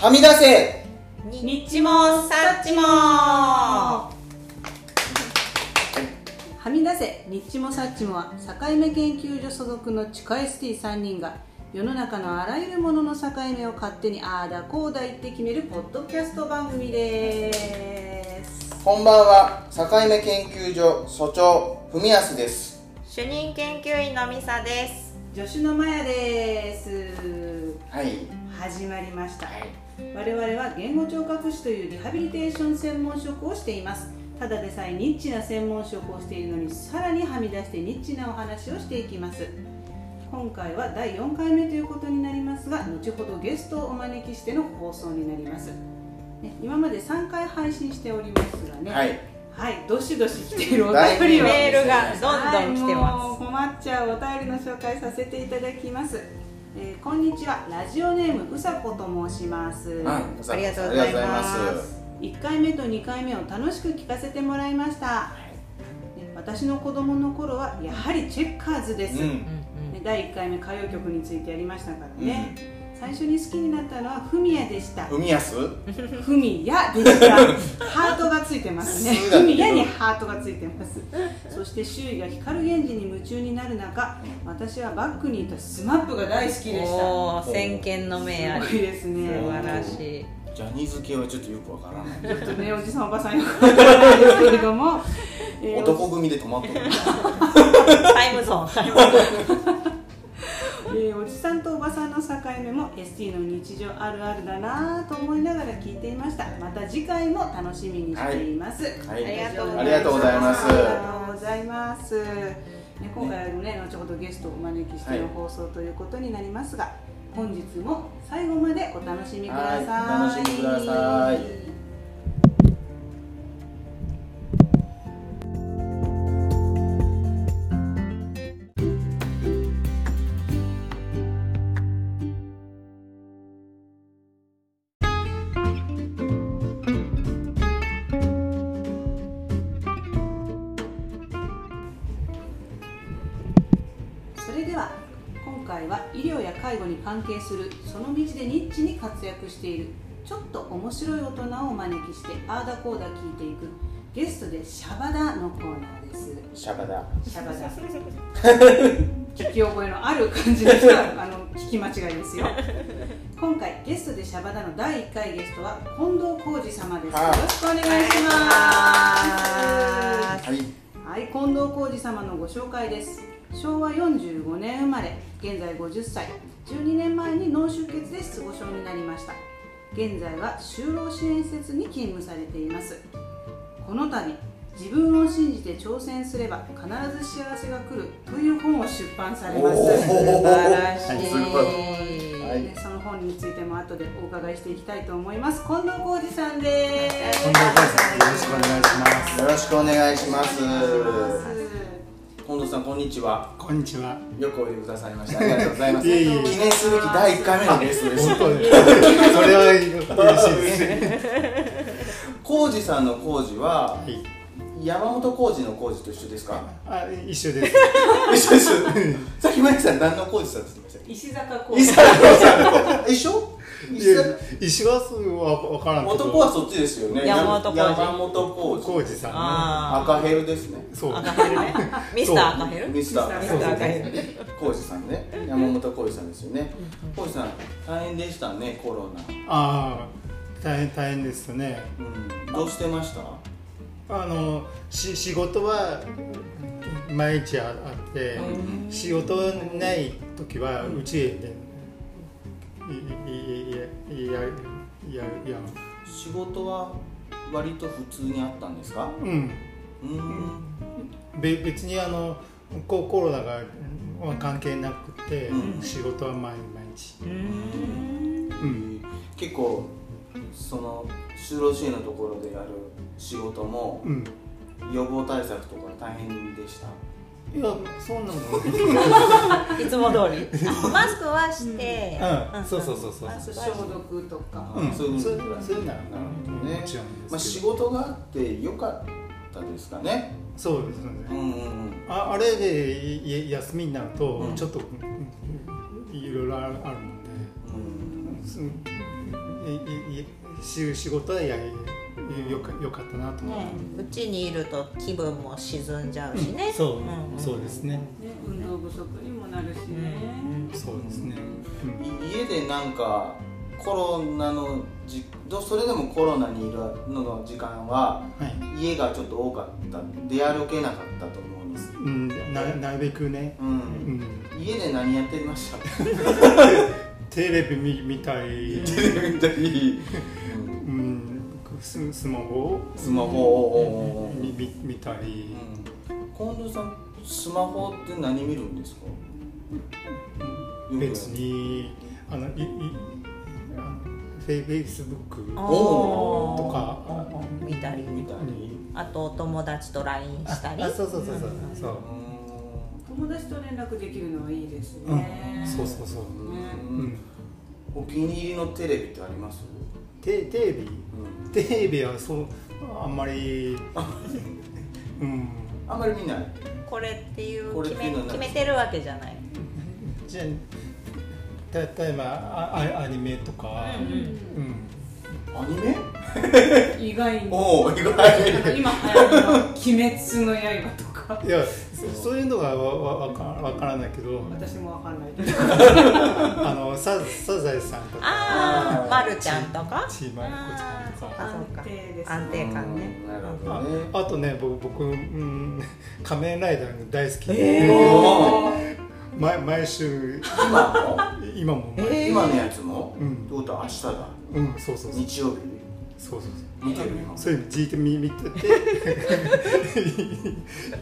はみ出せ。ニッチもサッチも。はみ出せ。ニッチもサッチも。は境目研究所所属の地下 ST3 人が世の中のあらゆるものの境目を勝手にああだこうだ言って決めるポッドキャスト番組です。こんばんは。境目研究所所長文康です。主任研究員のミサです。助手のマヤです。はい。始まりました、はい我々は言語聴覚士というリハビリテーション専門職をしています。ただでさえニッチな専門職をしているのにさらにはみ出してニッチなお話をしていきます。今回は第4回目ということになりますが後ほどゲストをお招きしての放送になります、ね、今まで3回配信しておりますがねはい。はい、どしどし来ているお便りを。メールがどんどん来てます、はい、もう困っちゃうお便りの紹介させていただきます、えーこんにちは。ラジオネームうさこと申します、うん。ありがとうございます。ありがとうございます。1回目と2回目を楽しく聞かせてもらいました、ね私の子供の頃はやはりチェッカーズです、うん。ね第1回目歌謡曲についてやりましたからね、最初に好きになったのはフミヤでした。文康フミヤでした。ハートがついてますね。フミヤにハートがついてます。そして周囲が光源氏に夢中になる中私はバックにいた SMAP が大好きでした。先見の明あり。すごいですね。素晴らしい。ジャニーズ系はちょっとよくわからない。ちょっとねおじさんおばさんよくわからないですけれども、えー男組で止まってる。タイムゾーン。タイムゾーンえーおじさんとおばさんの境目も ST の日常あるあるだなぁと思いながら聞いていました。また次回も楽しみにしています、はい。ありがとうありがとうございます。ありがとうございます、ね、今回もね後ほどゲストをお招きしての放送ということになりますが、本日も最後までお楽しみください、はい。お楽しみください介護に関係するその道でニッチに活躍している。ちょっと面白い大人をお招きしてあーだこうだ聞いていく。ゲストでシャバダのコーナーです。シャバだシャバダ。聞き覚えのある感じの人はあの聞き間違いですよ。今回ゲストでシャバダの第1回ゲストは近藤浩二様です。よはい。ろしくお願いします。はい。はい、近藤浩二様のご紹介です。昭和45年生まれ現在50歳12年前に脳出血で失語症になりました。現在は就労支援施設に勤務されています。この度自分を信じて挑戦すれば必ず幸せが来るという本を出版されます。素晴らしい、はいその本についても後でお伺いしていきたいと思います。近藤浩二さんです。近藤浩二さんよろしくお願いします。よろしくお願いしますお願いします近藤さんこんにちは。こんにちは。よくおいでくださいました。ありがとうございます。いえいえ。記念すべき第1回目のゲストです本当に。それは嬉しいです。浩二さんの浩二ははい。山本浩二の浩二と一緒ですか？あ、一緒です。一緒です。さっきマイクさん何の浩二さんって言ってました石坂浩石坂浩二さん一緒？石坂石川すはわからんけど。男はそっちですよね。山本浩二山本浩二浩二さんね。あ赤ヘルですね。そう。赤ヘルね。ミスター赤ヘル？ミスター。ミスター赤ヘル。浩二さんね。山本浩二さんですよね。浩二さん大変でしたねコロナ。ああ、大変大変ですね。うん。どうしてました？あのし仕事は毎日あって、仕事ない時はうちでいいいいいやいやいや仕事は割と普通にあったんですかうん。うん別にあのコロナが関係なくて、うん仕事は毎日、うんうん結構その就労支援のところでやる仕事もうん、予防対策とか大変でしたいやそんなの いつも通り。マスクはして、うん。そうそうそうそうあそう。消毒とか、うん。そういうの。そういそうのはなるほどね。もちろんまあ、です仕事があってよかったですかね。そうですね、うんうんうん。ああれでいい休みになると、うん。ちょっとうんいろいろあるあるのうん。ですいいい仕仕事はやりよかよかったなと思ね。うちにいると気分も沈んじゃうしね、そう、んそうですね。ね、運動不足にもなるしね、そうですね、うん。い家でなんかコロナのじどそれでもコロナにいるのの時間ははい。家がちょっと多かった。出歩けなかったと思うんです、うん、ななるべくね、う、うん。ん、家で何やってました？テレビ見見たり、テレビ見たり、うん、ススマホスマホを、見見見たり、近藤さんスマホって何見るんですか？別にあのいいフェイフェイスブックとか。うん見たり。見たり。あとお友達と LINE したり。あそうそうそうそう。そう。友達と連絡できるのはいいですうん。ね、そうそうそう。うね。うんん。お気に入りのテレビってあります、テテレビ？うん、テレビはそうあんまりうん。あんまり見ない。これっていうこれっ決め決めてるわけじゃない。じゃ例えばああアニメとか。うんうんアニメ？意外に。おお意外。今流行りの「鬼滅の刃」とかいやそそういうのがわわわかわからないけど。私もわかんない。あのササザエさんとか。ああ、まるちゃんとか？ちーまる子ちゃんとか。安定ですね。安定感ね。うんなるほあどね。あとね僕僕、うん、仮面ライダーが大好きで、えお 毎毎週今も今も毎、えー。今のやつも、うん。ってことは明日だ。うんそうそうそう。日曜日。そうそうそう見てる今それじーっと見見てて。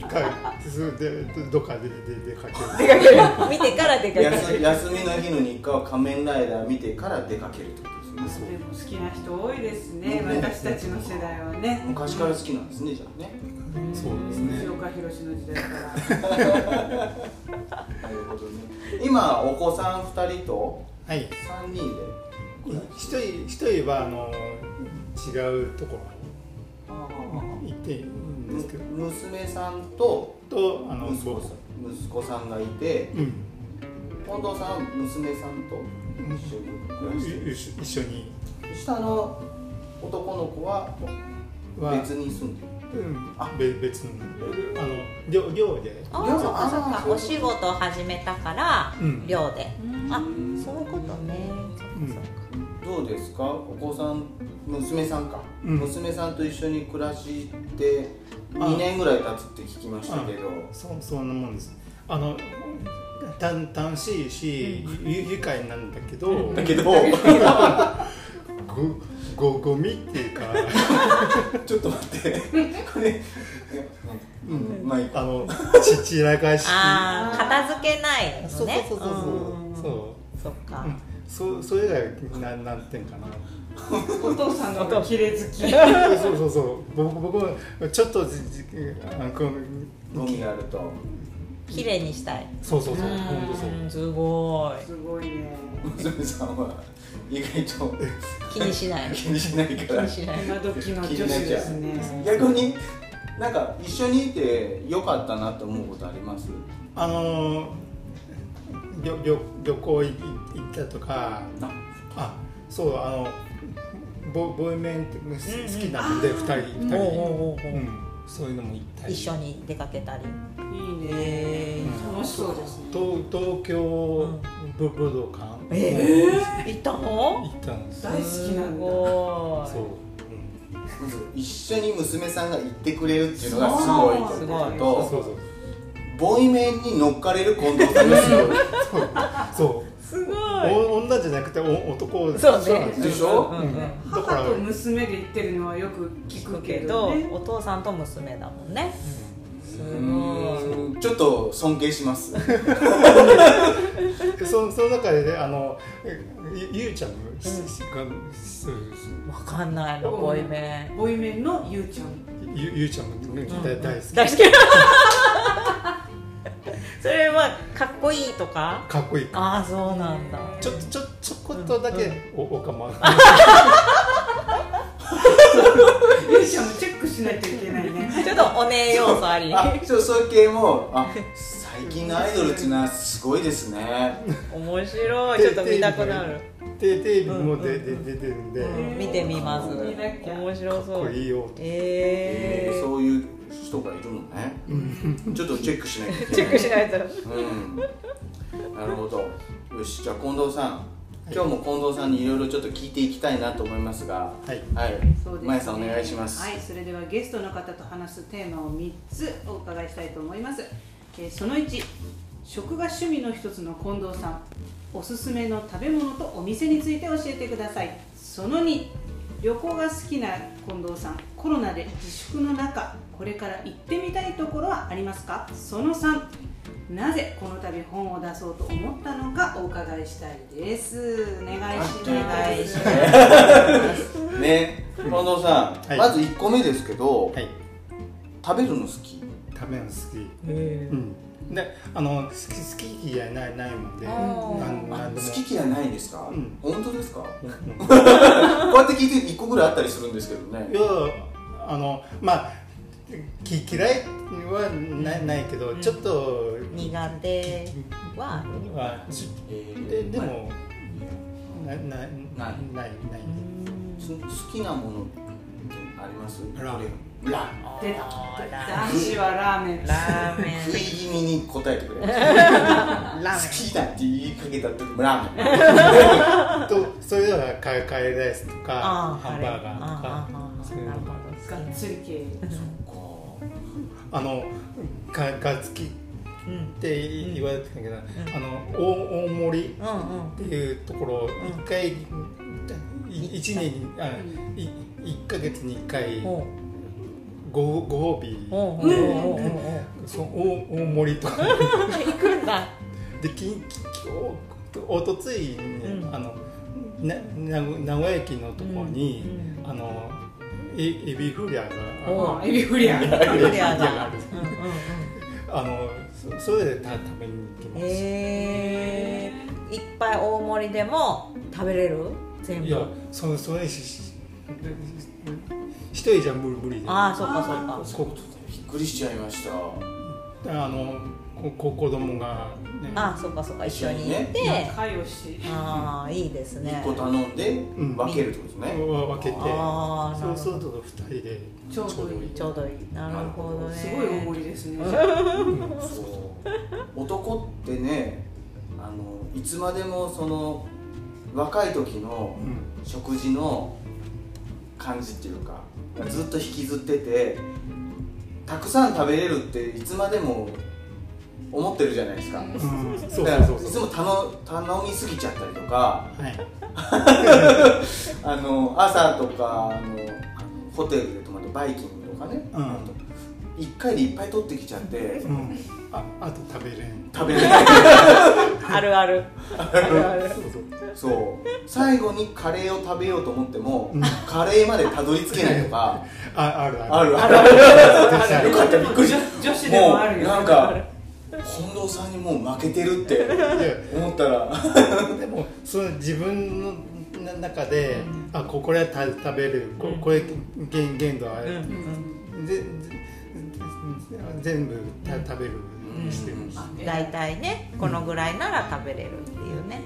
かそれでどっかでで出かける出かける見てから出かけ休る休みの日の日課は仮面ライダー見てから出かけるってことですねでも好きな人多いですねね私たちの世代はね昔から好きなんですねじゃあねそうですね藤岡弘の時代からなるほどね今お子さん2人とはい3人で一人一人はあの違うところに行っているんですけど。む娘さんととあの息子さん。息子さんがいてうん。近藤さんは娘さんと一緒に暮らして一緒一緒に。下の男の子はは別に住んでる。うん。あ。べ別にあの寮寮で。あいやあそっかそっあーかお仕事を始めたからうん。寮で。あそういうことね。そっかそっかどうですか？お子さん娘さんか、うん。娘さんと一緒に暮らして2年ぐらい経つって聞きましたけど。そそんなもんです。あのた楽しいし、ゆ愉快なんだけど、だけど。ごごゴミっていうか、ちょっと待って。これうん。まああのち散らかし。ああ片付けないのそうそうねそうそうそう。うん。そそっか。う、うん、そうそれがなんなんていうかな。お父さんの綺麗好きそうそうそう。僕僕はちょっとじじあのこのゴミがあると綺麗にしたい。そうそうそう。本当そう。うんすごい。すごいね。娘さんは意外と 気にしない。気にしないから。気にしない。今時の女子ですね。逆になんか一緒にいてよかったなと思うことあります？あの旅旅旅行い行ったとか。ああそうあのボボイメンって好きなので二人二人おうおうおうおううん。そういうのも行ったり。一緒に出かけたり。いいへね楽しそうですね。東東京武武道館。え行ったの？行ったんです。大好きなんだ。そう、まず一緒に娘さんが行ってくれるっていうのがすごい。とすごいうん、そうとそうそうボイメンに乗っかれる近藤さんがすごいそう。すごい。お女じゃなくてお男そうね。でしょ？うん。うん。だから母と娘で行ってるのはよく聞くけどね。お父さんと娘だもんね。すうごい。ーんちょっと尊敬します。でそその中でねあのゆゆうちゃんわかんないのボイメン。ボイメンのゆうちゃん。ゆゆうちゃんが大大好き。大好きそれはかっこいいとか？かっこいいああそうなんだ。ちょちょちょこっとだけおおかま。ゆうちゃんもチェックしないといけないね。ちょっとお姉要素あり。そういう系もあ最 最近のアイドルっていうのはすごいですね。面白い。ちょっと見たくなるテテレビも出て出てるんで、うん見てみます。面白かっそうこいいよ。えー。えそういう人がいるのね。ちょっとチェックしないー、チェックしないと。うん。なるほど。よし。じゃあ近藤さん。今日も近藤さんにいろいろちょっと聞いていきたいなと思いますが。はい。はい。そうですね。さんお願いします。はい。それではゲストの方と話すテーマを3つお伺いしたいと思います、えーその1食が趣味の一つの近藤さんおすすめの食べ物とお店について教えてください。その2旅行が好きな近藤さんコロナで自粛の中これから行ってみたいところはありますか？その3なぜこの度本を出そうと思ったのかお伺いしたいです。お願いします。お願いしますね近藤さん、はい。まず1個目ですけど、はい。食べるの好き？食べるの好き。えうんであの好き好き嫌いないないもんでなんなんでも。好き嫌いないんですか、うん。本当ですか？うん。う んこうやって聞いて1個ぐらいあったりするんですけどね。いやあのまあき嫌いはないないけど、ちょっと苦手は？ででも、ななない。ないない。す好きなものってあります？ラーメンラ出た。あーラ男子はラーメン。ラーメ食い気味に答えてくれましたン。ラ好きだって言いかけた時もラーメン。とそれはカレーカレーライスとかハンバーガーとあかーそういうのなるほどがっつり系あのががつきっうんて言われてたけど、あの大大盛りうんっていうところ一回い一年にあい一ヶ月に一回ごご褒美おうおうおうおうそう大大盛りとか。行くんだ。でききおおとついに、うん。あのなな名古屋駅のところに、うんあのエエビフリャがおあエビフリア。クリアだうんうんうんうん。あのそそれでた食べに行きます、えー、いっぱい大盛りでも食べれる？全部。いやそそれしし一人じゃ無理無理でああそっかそっか。こびっくりしちゃいました。あのここ子供が、ね、ああそっかそっか一緒に行って、仲良し。ああいいですね。1個頼んでうん。分けるってことですね、わ分けて。あーなるほど。そうすると二人でちょうどいい。ちょうどいい。なるほどね。すごい大盛りですね。そう。男ってねあのいつまでもその若い時のうん。食事の感じっていうかずっと引きずっててたくさん食べれるっていつまでも思ってるじゃないですか、うんだからいつも頼頼みすぎちゃったりとかはい。あの朝とかあのホテルで泊まってバイキングとかね、うん。あと1回でいっぱい取ってきちゃってうん。ああと食べれん。食べれない あるある。あるある。そうそうそう。最後にカレーを食べようと思っても、うん。カレーまでたどり着けないとか。ああるある。ある。る。よかったびっくりした。女子でもあるよ。うなんか近藤さんにもう負けてるって思ったら。でもその自分の中で、あここれはた食べる。ここれ限限度はある、うん。でぜ全部た食べるうんようにしてる、うん。大体ねこのぐらいなら食べれるっていうね、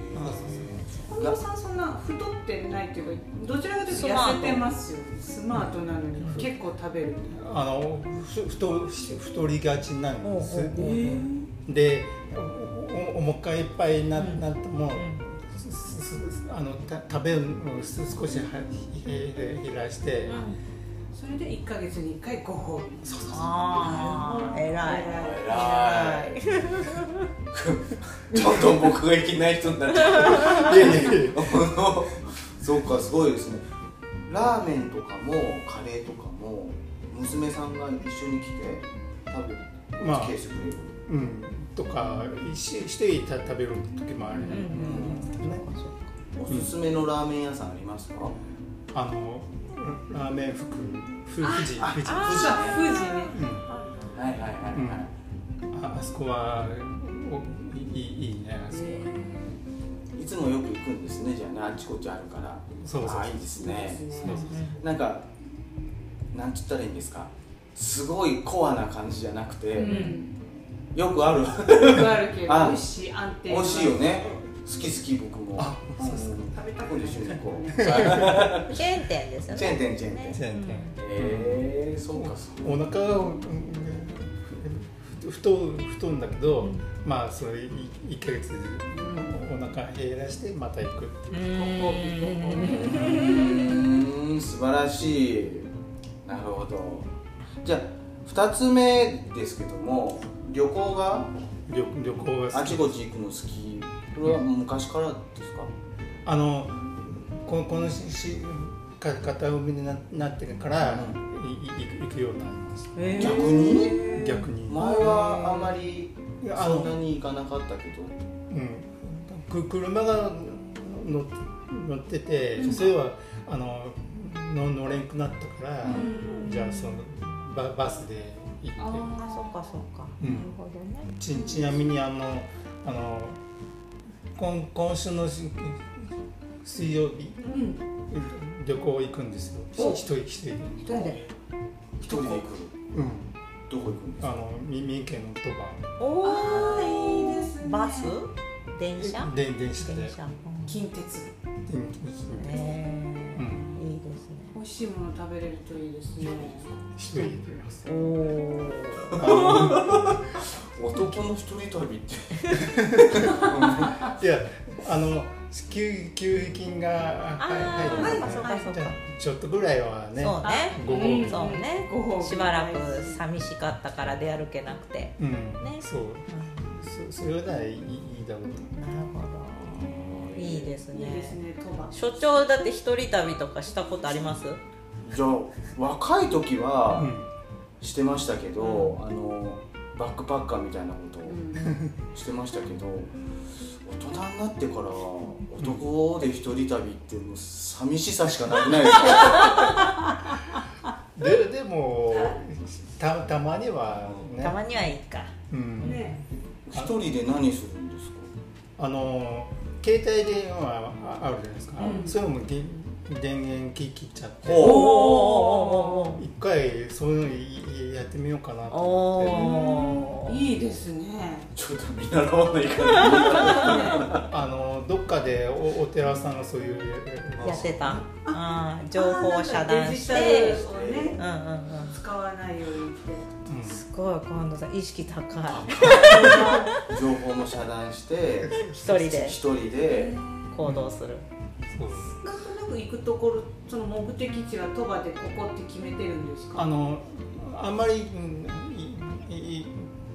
近藤さんそんな太ってないっていうかどちらかというと痩せてますよスマートなのに結構食べる。あのふ太太りがちなんです、でおおおもかいいっぱいにな,、っても、あのた食べるのをす少し減らして、それで1か月に1回ご褒美。ああ偉い。偉い。どんどん僕がいけない人になっちゃう。いやいやいや。そうかすごいですね。ラーメンとかもカレーとかも娘さんが一緒に来て食べるまあうん、とかししてた食べる時もある、うん。うん。おすすめのラーメン屋さんありますか？あのラーメン福富士富士富士ね、はいはいはいはい、ああそこはおいいいいねあそこは。いつもよく行くんですねじゃあね。あちこっちあるから。そうそうあいいですね。なんかなんつったらいいんですか。すごいコアな感じじゃなくて、よくある。よくあるけど 美味しい安定美味しいよね。好き好き僕も。あそうですか。50周チェーン店ですよね。チェーン店。チェーン店。ええそうかそうお腹を太太んだけど、まあそれ1か月お腹減らしてまた行くっていう。素晴らしい。なるほど。じゃあ2つ目ですけども旅行が？旅旅行があちこち行くの好き。これは昔からですか、あのこのこのししか片海にななってから、いい行くようになりましたへー。逆に？逆に、前はあまりそんなに行かなかったけど。うん、く車が乗乗ってて、それはあのの乗れんくなったから、じゃあそのババスで行って。ああそっかそっか、うん。なるほどね。ちちなみにあのあの今今週のし水曜日。うん。旅行行くんですよ。お。一人一人で、一人で一人で行くうん、どこ行くんですか？あのみ三重県の鳥おあーいいですね。バス？電車？羽で電車で。電車、うん。近鉄。電えうん。ーいいですね。美味しいもの食べれるといいですね。一人でおおあ 男の一人旅って。の いやあの給給付金が入るはい。そうかそうか。ちょっとぐらいはね。そうねご褒美そうね。ご褒美しばらく寂しかったから出歩けなくて、うん、ね。そう。うんそそれならいいいいだろうとなるほど。いいですね。いいですね鳥羽。所長だって一人旅とかしたことあります？じゃあ若い時はうん。してましたけど、あのバックパッカーみたいなことをうん。してましたけど大人になってからは男で一人旅ってもう寂しさしかなくないですか？ででもたたまにはね。たまにはいいか。うん。ね。一人で何するんですか？あの携帯電話ああるじゃないですか、うん。それも電電源切っちゃって一回そういうのやってみようかなとお思って。おいいですね。ちょっと見習わないかな。あのどっかでおお寺さんがそういうやってた。あー情報を遮断して。ねうんうんうん。使わないようにして。うん。すごい近藤さん意識高い。情報も遮断して一人で。一人で行動する。そうなんとなく行くところその目的地は鳥羽でここって決めてるんですかあのあんまりうんいいい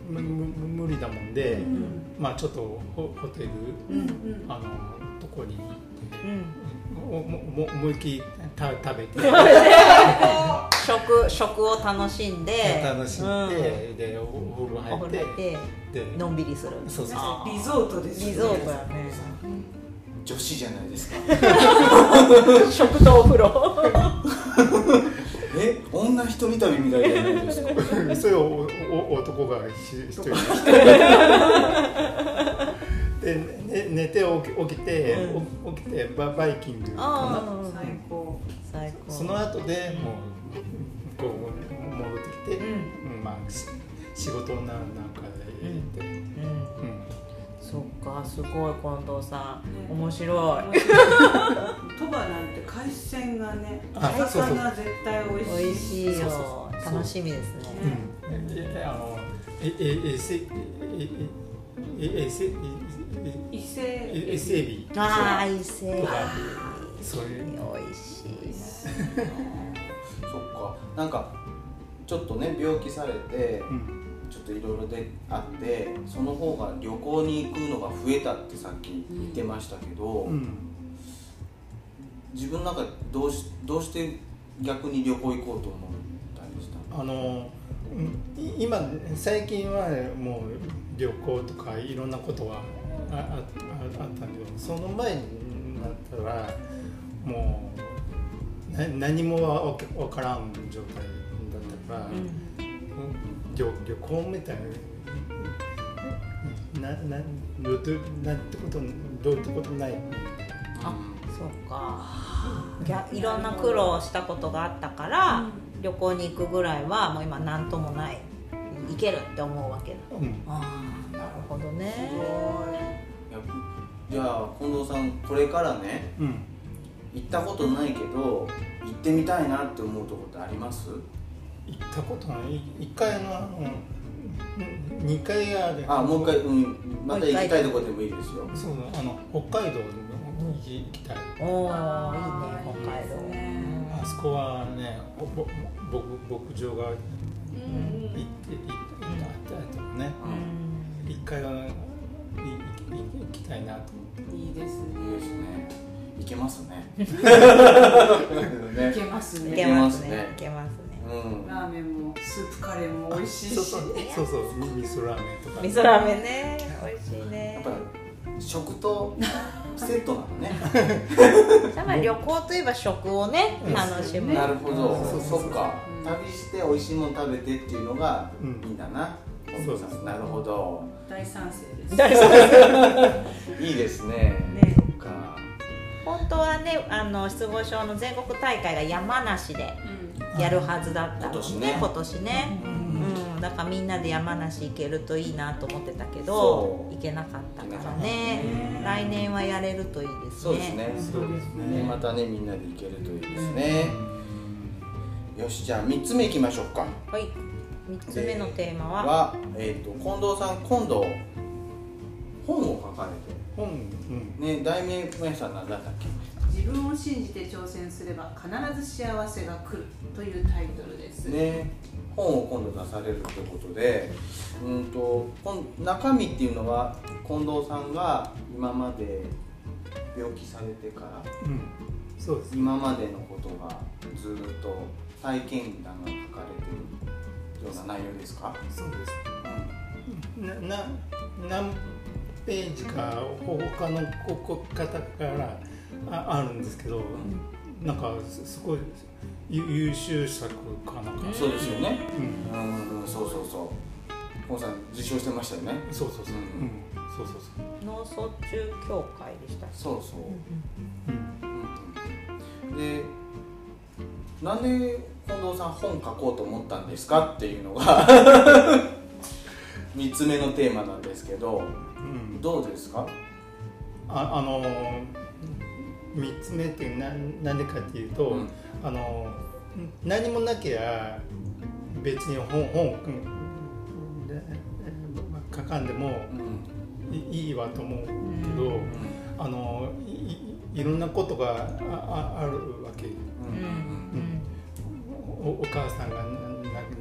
むむ無理だもんで、うん。まあちょっとホホテル、うんうん。あのとこに行ってうん。おもも思いっきりた食べて。食食を楽しんで楽しんで、うん。でおお風呂お入ってでのんびりするそうそうリゾートですリゾートやね女子じゃないですか。食とお風呂。え女一人旅みたいじゃないですか。それをおお男が一一人でね寝て起き起きて、う起きてババイキングかな。あ最高。最高。その後でもうこう戻ってきて、うん。うんまあし仕事なんなんかで行って、うん。うんそっかすごい近藤さん。ね。面白い。鳥羽なんて海鮮がねあそうそう魚絶対美味しい。美味しいよ。そうそうそう。楽しみですね。うん。えあのえええせええええせえ伊勢ええせエビ。ああ伊勢そういう。美味しい。そっか。なんかちょっとね病気されてうんちょっといろいろであってその方が旅行に行くのが増えたってさっき言ってましたけど、うん自分なんかどうしどうして逆に旅行行こうと思ったりしたの？あのうんい今最近はもう旅行とかいろんなことはああああったんだけどその前になったらもうな何もわわからん状態だったから、旅旅行みたいなななどうなんてことどうってことないあそうかいろんな苦労したことがあったから、旅行に行くぐらいはもう今何ともないいけるって思うわけだうんああなるほどねいやじゃあ近藤さんこれからねうん行ったことないけど行ってみたいなって思うとこってあります行ったことない一回あのうん二回あるあもう一回、うん、また行きたいとこでもいいですよ。そうあの北海道に行きたい。おおいいね北海道。ねあそこはねぼぼ僕牧場が行ってうん行ったとかね。うん。一回はいい行きたいなといいですいいですね。ね行けますね。ねいけますね。いけますいけますね。ねいけますね。うんラーメンもスープカレーも美味しいし。そうそう。そうそう。味噌ラーメンとか味噌ラーメンね。美味しいやねっぱ食とセットなのねやっぱり旅行といえば食をねうん。楽しむ。なるほど。そうそっかう。ん旅して美味しいもの食べてっていうのがうん。いいんだな。近そう藤さんなるほど。大賛成です。いいですね。ね。そっか。本当はねあの失語症の全国大会が山梨でうんやるはずだったの今年ね。今年ね。ううん。ん、だからみんなで山梨行けるといいなと思ってたけど行けなかったからね。ね。来年はやれるといいですね。そうですね。そうですね。ねまたねみんなで行けるといいですね。よしじゃあ3つ目いきましょうか。はい。3つ目のテーマは？は、えー、と近藤さん今度本を書かれて。ね題名皆さん何だったっけ？自分を信じて挑戦すれば必ず幸せが来るというタイトルです、ね。本を今度出されるということでうんとこん中身っていうのは近藤さんが今まで病気されてからうん。そうです今までのことがずっと体験談が書かれてるような内容ですか、そうですうなな何ページか他の方からああるんですけど、なんかすすごい優優秀作かなんか、ん、そうですよね。うん、うん、うん、そうそうそう。近藤さん受賞してましたよね。そうそうそう、ううん。ん、そうそうそう、脳卒中協会でしたそうそう、うん、うん。うん、でなんで近藤さん本書こうと思ったんですかっていうのが 3つ目のテーマなんですけどうん、どうですか？ああの三つ目ってななんでかっていうと、うん。あの何もなきゃ別に本本うんで書かんでもうん。いいいわと思うけど、うん。あのいろんなことがあああるわけ。うん。おお母さんが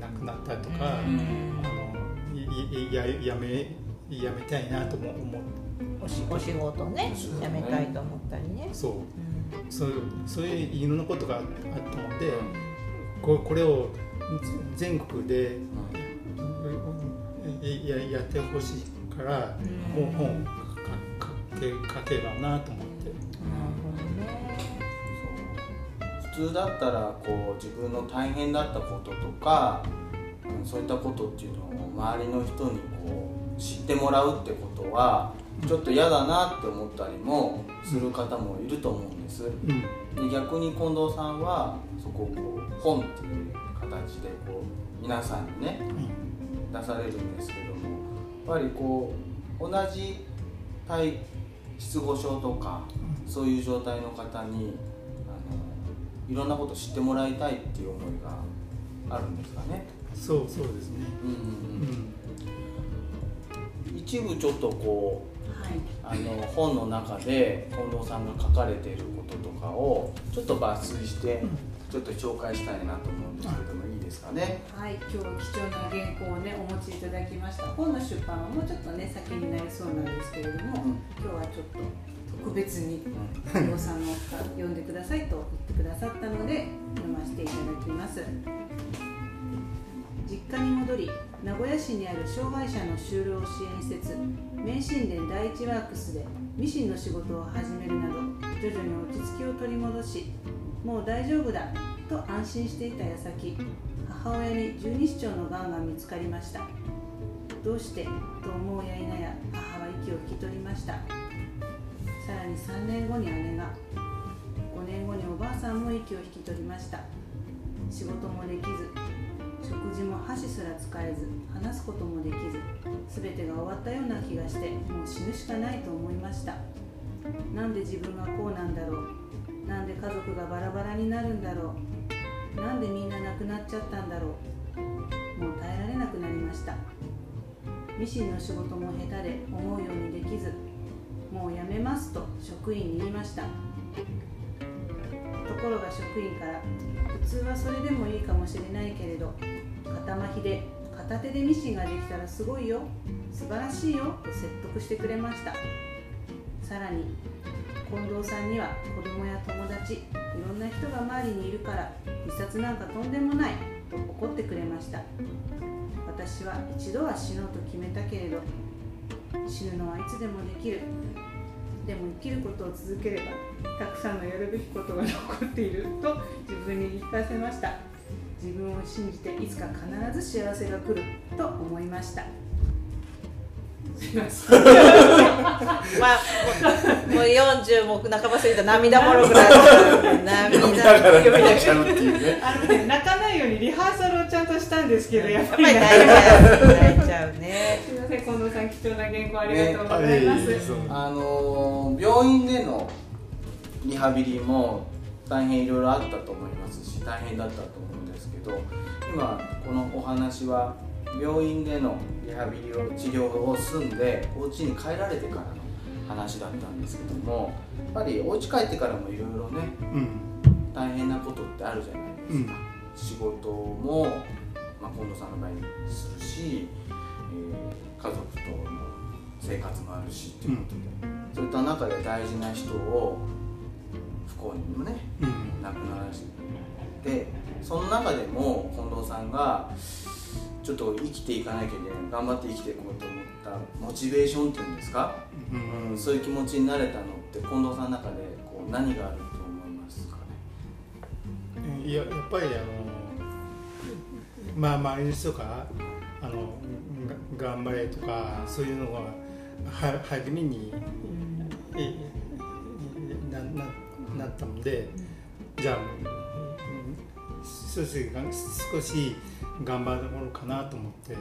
亡くなったとか、うん。あのややめやめたいなとも思う。おしお仕事ねお仕事ね。やめたいと思ったりね。そう。うん。そうそういういろんなことがあったので、ここれを全国でいややってほしいから、うん。もう本かかけ書けばなと思って。なるほどね。そう。普通だったらこう自分の大変だったこととか、うんそういったことっていうのを周りの人にこう知ってもらうってことはちょっと嫌だなって思ったりもする方もいると思うんです。うんで逆に近藤さんはそこをこう本っていう形でこう皆さんにね出されるんですけどもやっぱりこう同じ体失語症とかそういう状態の方にあのいろんなこと知ってもらいたいっていう思いがあるんですかね。そうそうですね。うんうんうん一部ちょっとこうはいあの本の中で近藤さんが書かれていることとかをちょっと抜粋してちょっと紹介したいなと思うんですけどもいいですかね？はい、今日は貴重な原稿をねお持ちいただきました。本の出版はもうちょっとね先になりそうなんですけれども、うん。今日はちょっと特別にうん近藤さんの読んでくださいと言ってくださったので読ませていただきます。実家に戻り名古屋市にある障害者の就労支援施設名神殿第一ワークスでミシンの仕事を始めるなど徐々に落ち着きを取り戻しもう大丈夫だと安心していた矢先母親に十二指腸のがんが見つかりました。どうしてと思うや否や母は息を引き取りました。さらに3年後に姉が5年後におばあさんも息を引き取りました。仕事もできず食事も箸すら使えず話すこともできず全てが終わったような気がしてもう死ぬしかないと思いました。なんで自分がこうなんだろう？なんで家族がバラバラになるんだろう？なんでみんな亡くなっちゃったんだろう？もう耐えられなくなりました。ミシンの仕事も下手で思うようにできずもう辞めますと職員に言いました。ところが職員から通はそれでもいいかもしれないけれど片麻痺で片手でミシンができたらすごいよ。素晴らしいよと説得してくれました。さらに近藤さんには子供や友達いろんな人が周りにいるから自殺なんかとんでもないと怒ってくれました。私は一度は死のうと決めたけれど死ぬのはいつでもできる。でも生きることを続ければたくさんのやるべきことが残っていると自分に言い聞かせました。自分を信じていつか必ず幸せが来ると思いました。まあもうもう40も半ば過ぎた涙もろくなっちゃう涙読みながらあのね泣かないようにリハーサルをちゃんとしたんですけどやっぱり泣いちゃう泣いちゃうね。すみません近藤さん貴重な原稿ありがとうございます、ねあのー病院でのリハビリも大変いろいろあったと思いますし大変だったと思うんですけど今このお話は病院でのリハビリを治療を済んでお家に帰られてからの話だったんですけどもやっぱりお家帰ってからもいろいろねうん大変なことってあるじゃないですか、仕事も、まあ、近藤さんの場合にするし、えー家族との生活もあるしっていうことで、そういった中で大事な人を不幸にもねうん。亡くならしてその中でも近藤さんがちょっと生きていかなきゃいけない頑張って生きていこうと思ったモチベーションっていうんですか、うん。うん、そういう気持ちになれたのって近藤さんの中でこう何があると思いますかね？いややっぱりあのまあ周りの人があのが頑張れとかそういうのがは励みにえなななったのでじゃあうん少しが少し頑張るものかなと思って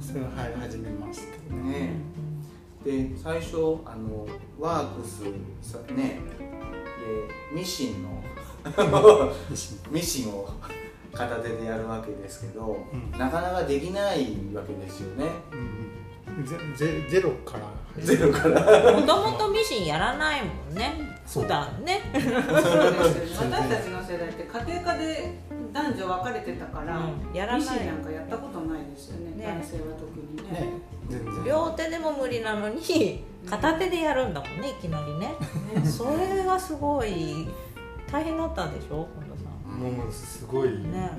それをは始めますけどね。ねで最初あのワークスさねでミシンのミシンを片手でやるわけですけど、うん。なかなかできないわけですよね。うんゼゼゼロから。ゼロから。もともとミシンやらないもんね。そう。普段ね。そうです。私たちの世代って家庭科で男女分かれてたから、うん。やらないミシンなんかやったことないですよね。ね男性は特にね。両手でも無理なのに片手でやるんだもんねいきなりね。それがすごい大変だったんでしょ？もうすごい、んね。ね。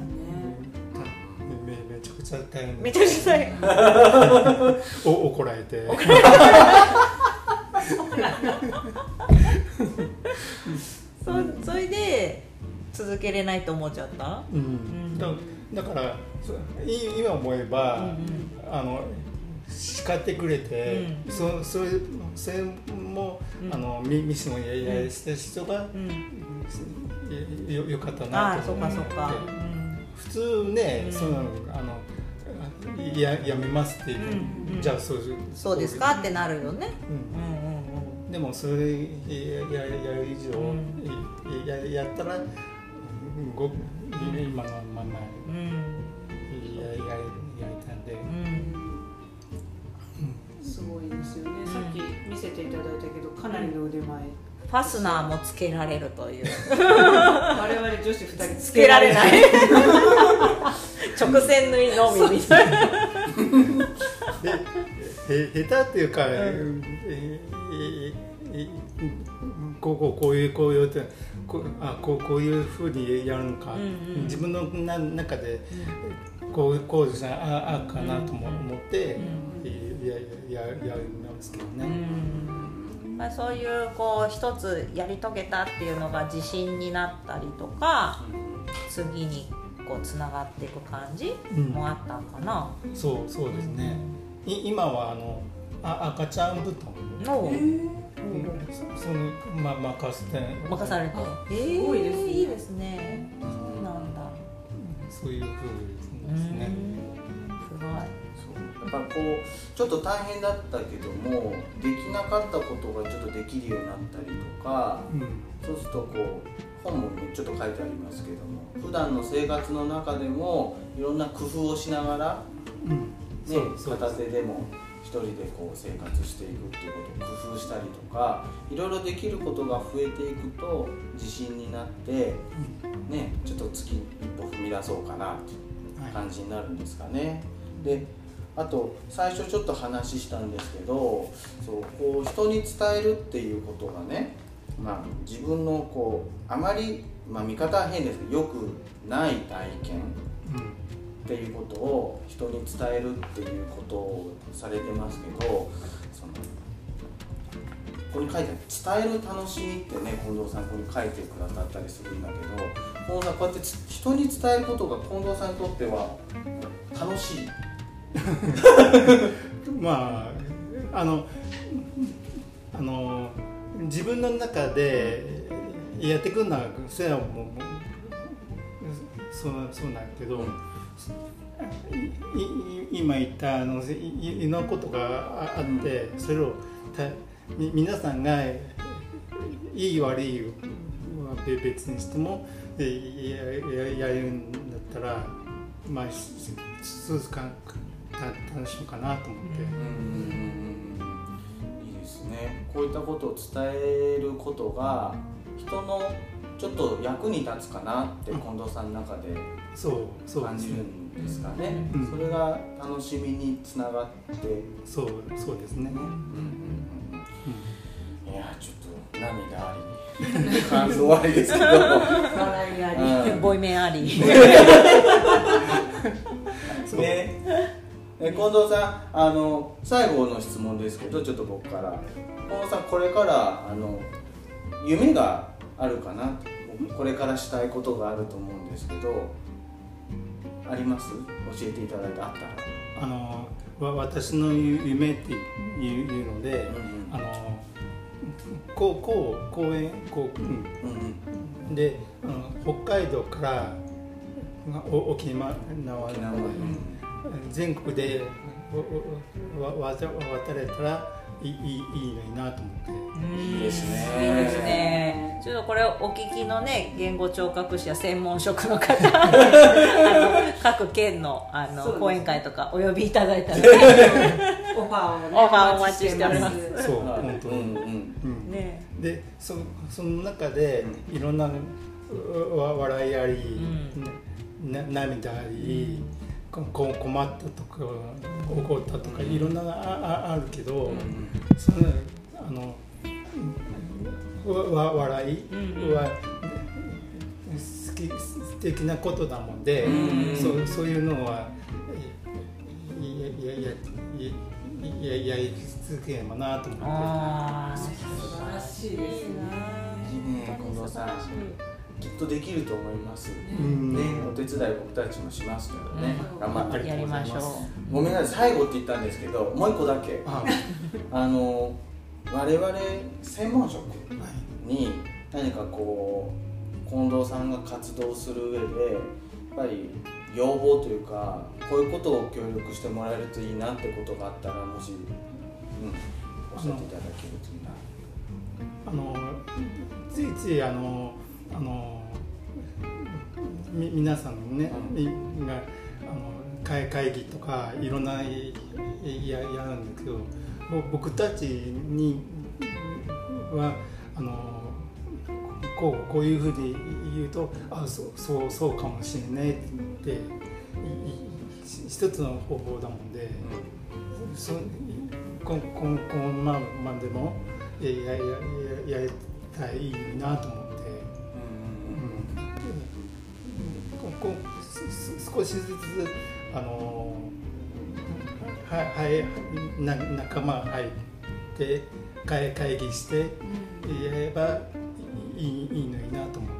めめちゃくちゃ大変めちゃくちゃ お怒られて。そそれで続けれないと思っちゃった？うん。ん。だだから今思えば、うんあの叱ってくれて、うん。そそれそれも、うん。あのミミスのややりした人がうんよよかったあなあそっと思ってかそっか。普通ね、うん。そのあのややめますって言って、うんうん。じゃあそうそうですかってなるよね。うんうんうん。でもそれやややる以上、うん。ややったらご今のまま。うん。うんやややりたんで、うん。すごいですよね、さっき見せていただいたけどかなりの腕前、ファスナーもつけられるという。我々女子2人つけられない。直線縫い。のみみたいな。でへ下手っていうか、えええこうこうこういうこういうってこうあこうこういうふうにやるのか、うんうん。自分のな中でこうこうですね。ああかなとも思って、ややややりますけどうね。んまあ、そういうこう一つやり遂げたっていうのが自信になったりとか次にこうつながっていく感じうん。もあったんかな、そうそうですね。い今はあのあ赤ちゃん布団。のそそのま任せて。任されて。えすごいですね。いいですね。そうなんだ。そういうふうですね。すごいそうやっぱこうちょっと大変だったけどもできなかったことがちょっとできるようになったりとかうん。そうするとこう本もちょっと書いてありますけども普段の生活の中でもいろんな工夫をしながら、うん。ね片手でも一人でこう生活していくっていうことを工夫したりとかいろいろできることが増えていくと自信になって、ね、ちょっと次一歩踏み出そうかなっていうはい感じになるんですかね。であと最初ちょっと話したんですけどそうこう人に伝えるっていうことがね、まあ、自分のこうあまり、まあ、見方は変ですけどよくない体験っていうことを人に伝えるっていうことをされてますけどそのここに書いてある伝える楽しみってね近藤さんここに書いてくださったりするんだけど近藤さんこうやって人に伝えることが近藤さんにとっては楽しい まああのあの自分の中でやってくるのはそれはもうそうそうなんだけど、いい今言ったあのいいいろんなことがあって、それをたみ皆さんがいい悪いは別にしてもやややるんだったらまあ数時間た楽しむかなと思って。いいですねこういったことを伝えることが人のちょっと役に立つかなって近藤さん。の中で感じるん。ですかね、うん。それが楽しみにつながって、そうそうですね。いやちょっと涙あり感想ありですけど笑いあり、ボイメンありねえ近藤さんあの最後の質問ですけどちょっと僕から。近藤さんこれからあの夢があるかな？僕これからしたいことがあると思うんですけどあります？教えていただいてあったら。あのわ私の夢っていういうので、あのこうこう公園こう、うん。うんうん。であの北海道からお沖縄縄沖縄。の全国でわわわ渡れたらいいいいいいのになと思って。いいですね。いいですね。ちょっとこれをお聞きのね言語聴覚士や専門職の方 あの各県のあの、講演会とかお呼びいただいたら、オファーを、ね、オファーお待ちしております。そうはい本当に。うんうんうん。ね。でそその中でいろんな笑いあり、な涙あり、ここ困ったとか怒ったとかいろんなあああるけど、そのあのわわ笑いうんは好き素敵なことだもんで、うんそうそういうのはえややややややり続ければなと思って。ああ素晴らしいですね。いいね近藤さんきっとできると思います、うん。ね、お手伝い僕たちもしますけどね、うん。頑張ってありがとうございますごめんなさい最後って言ったんですけどもう一個だけああの我々専門職はいに何かこう近藤さんが活動する上でやっぱり要望というかこういうことを協力してもらえるといいなってことがあったらもし、うん、教えていただけるといいな。あのついついあのあのみ皆さんね、うんみがあの会会議とかいろんなやややるんだけどぼ僕たちにはあのこうこういうふうに言うとあそうそうそうかもしれないって一つの方法だもんで。そこここのままでもややややりたいなと思って、ここす少しずつあのははいな仲間入って会会議してやればいいいいのになと思思い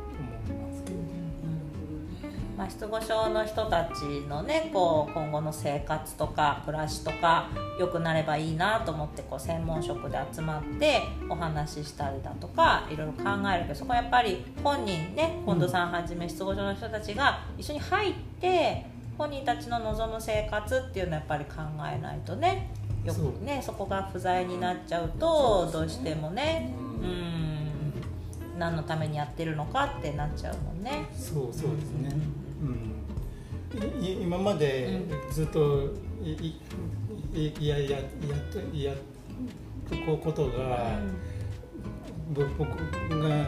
まあ、失語症の人たちのねこう今後の生活とか暮らしとか良くなればいいなと思ってこう専門職で集まってお話ししたりだとかいろいろ考えるけどそこはやっぱり本人ね近藤さんはじめ失語症の人たちが一緒に入って本人たちの望む生活っていうのはやっぱり考えないとねよくねそこが不在になっちゃうとどうしてもねうん何のためにやってるのかってなっちゃうもんね。そうそうですね、うん、い今までずっといいいいやややっやっこことが、ぼ僕が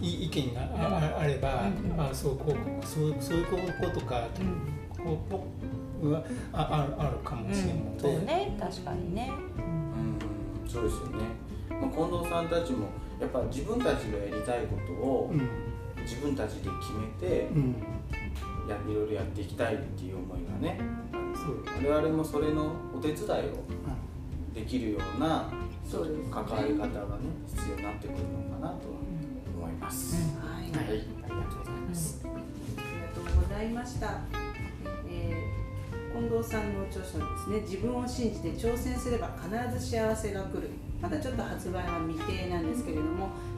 い意見があ,、あれば、あそうこうそうそういうことか、こう僕はあああるかもしれないので、そうね。確かにね。うん。そうですよね、まあ、近藤さんたちもやっぱ自分たちがやりたいことをうん。自分たちで決めてうん、やいろいろやっていきたいっていう思いがね我々もそれのお手伝いをできるような関わり方がね必要になってくるのかなと思います、はい、はい、ありがとうございます、ありがとうございました。えー近藤さんの著書ですね。自分を信じて挑戦すれば必ず幸せが来る。まだちょっと発売は未定なんですけれども、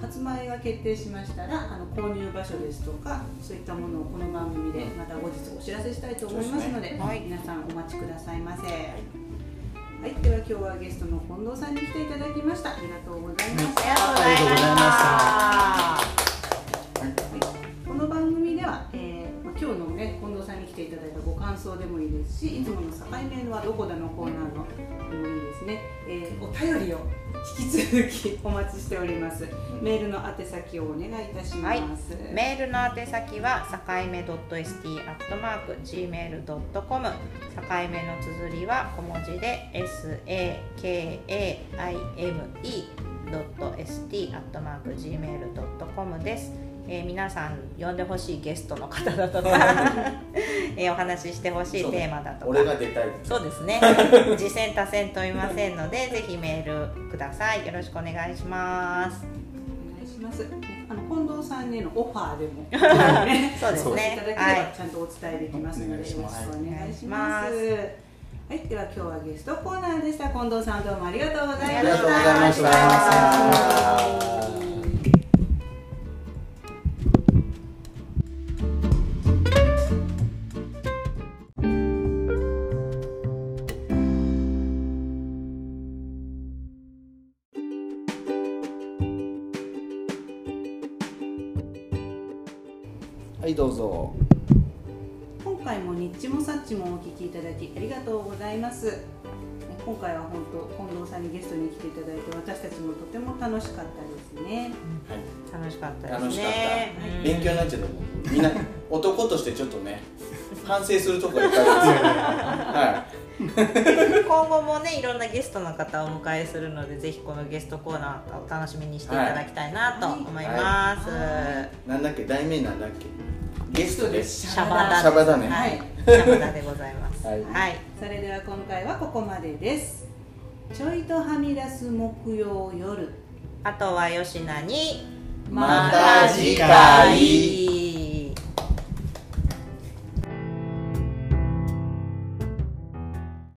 発売が決定しましたら、あの購入場所ですとか、そういったものをこの番組でまた後日お知らせしたいと思いますので、はい。皆さんお待ちくださいませ。はい、では今日はゲストの近藤さんに来ていただきました。ありがとうございました。ありがとうございまこいいですしいつもの境目はどこだのコーナーのでもいいですね、えーお便りを引き続きお待ちしております。メールの宛先をお願いいたします、はい。メールの宛先はさかいめ .st.gmail.com さかいめの綴りは小文字で sakaime.st.gmail.com です、えー皆さん呼んでほしいゲストの方だとか、えーお話ししてほしいテーマだとか。俺が出たいそうですね。次戦多戦問いませんのでぜひメールください。よろしくお願いします。お願いします。あの近藤さんへのオファーでも、そうですね。いただければはい。ちゃんとお伝えできますので、お願いします。よろしくお願いしまはす。はい、では今日はゲストコーナーでした。近藤さんどうもありがとうございました。ありがとうございました楽しかったですね。はい楽しかったです楽しかった、ね勉強になっちゃった僕みんな 男としてちょっとね反省するところいっぱいある。んですよはい。今後もねいろんなゲストの方をお迎えするのでぜひこのゲストコーナーを楽しみにしていただきたいなと思います、なんだっけ？題名なんだっけ？ゲストです。シャバダシャバだねはい。シャバダでございます。はい。はい。それでは今回はここまでです。ちょいとはみ出す木曜夜。あとは吉菜に。また次回。